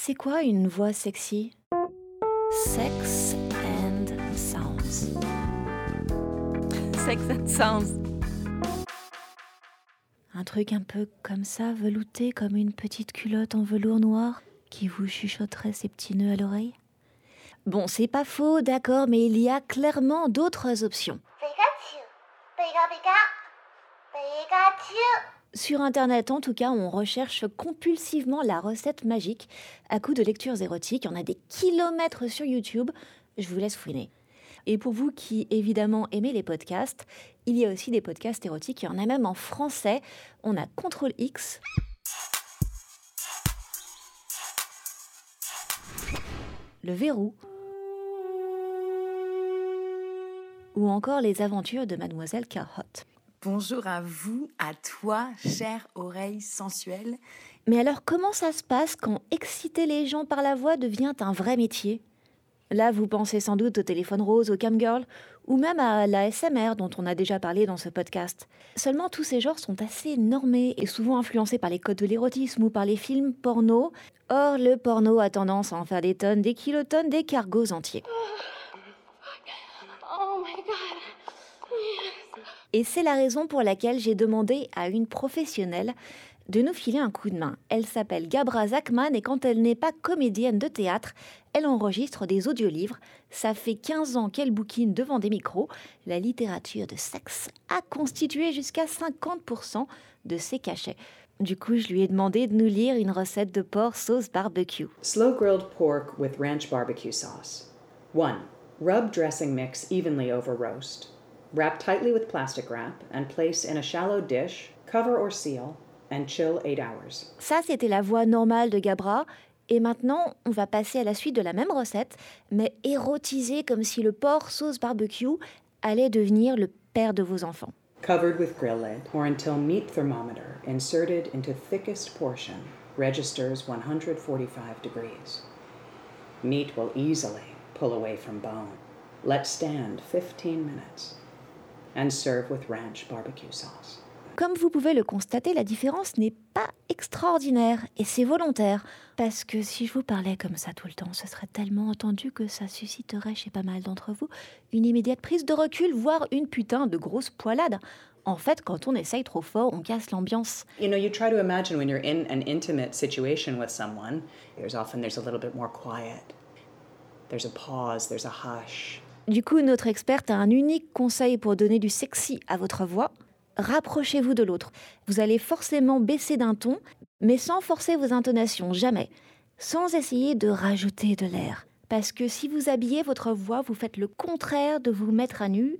C'est quoi une voix sexy? Sex and Sounds. Sex and Sounds. Un truc un peu comme ça, velouté comme une petite culotte en velours noir qui vous chuchoterait ses petits nœuds à l'oreille? Bon, c'est pas faux, d'accord, mais il y a clairement d'autres options. Sur Internet, en tout cas, on recherche compulsivement la recette magique à coup de lectures érotiques. Il y en a des kilomètres sur YouTube. Je vous laisse fouiner. Et pour vous qui, évidemment, aimez les podcasts, il y a aussi des podcasts érotiques. Il y en a même en français. On a Contrôle X. Le verrou. Ou encore les aventures de Mademoiselle Carhot. Bonjour à vous, à toi, chère oreille sensuelle. Mais alors, comment ça se passe quand exciter les gens par la voix devient un vrai métier? Là, vous pensez sans doute au téléphone rose, au camgirl, ou même à la SMR dont on a déjà parlé dans ce podcast. Seulement, tous ces genres sont assez normés et souvent influencés par les codes de l'érotisme ou par les films porno. Or, le porno a tendance à en faire des tonnes, des kilotonnes, des cargos entiers. Oh my god. Et c'est la raison pour laquelle j'ai demandé à une professionnelle de nous filer un coup de main. Elle s'appelle Gabra Zachman et quand elle n'est pas comédienne de théâtre, elle enregistre des audiolivres. Ça fait 15 ans qu'elle bouquine devant des micros. La littérature de sexe a constitué jusqu'à 50% de ses cachets. Du coup, je lui ai demandé de nous lire une recette de porc sauce barbecue. Slow grilled pork with ranch barbecue sauce. 1. Rub dressing mix evenly over roast. Wrap tightly with plastic wrap and place in a shallow dish, cover or seal, and chill 8 hours. Ça, c'était la voix normale de Gabra. Et maintenant, on va passer à la suite de la même recette, mais érotisée comme si le porc sauce barbecue allait devenir le père de vos enfants. Covered with grill lid or until meat thermometer inserted into thickest portion registers 145 degrees. Meat will easily pull away from bone. Let stand 15 minutes and serve with ranch barbecue sauce. Comme vous pouvez le constater, la différence n'est pas extraordinaire et c'est volontaire. Parce que si je vous parlais comme ça tout le temps, ce serait tellement entendu que ça susciterait chez pas mal d'entre vous une immédiate prise de recul, voire une putain de grosse poilade. En fait, quand on essaye trop fort, on casse l'ambiance. You know, you try to imagine when you're in an intimate situation with someone, there's often there's a little bit more quiet. There's a pause, there's a hush. Du coup, notre experte a un unique conseil pour donner du sexy à votre voix. Rapprochez-vous de l'autre. Vous allez forcément baisser d'un ton, mais sans forcer vos intonations, jamais. Sans essayer de rajouter de l'air. Parce que si vous habillez votre voix, vous faites le contraire de vous mettre à nu,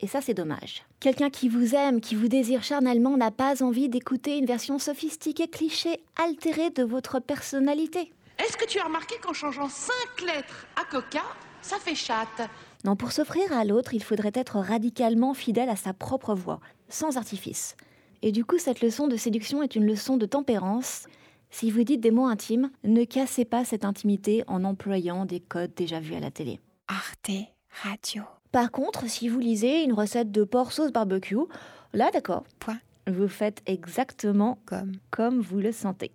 et ça c'est dommage. Quelqu'un qui vous aime, qui vous désire charnellement, n'a pas envie d'écouter une version sophistiquée, cliché, altérée de votre personnalité. Est-ce que tu as remarqué qu'en changeant 5 lettres à coca, ça fait chatte? Non, pour s'offrir à l'autre, il faudrait être radicalement fidèle à sa propre voix, sans artifice. Et du coup, cette leçon de séduction est une leçon de tempérance. Si vous dites des mots intimes, ne cassez pas cette intimité en employant des codes déjà vus à la télé. Arte Radio. Par contre, si vous lisez une recette de porc sauce barbecue, là d'accord, Point. vous faites exactement Comme. comme vous le sentez.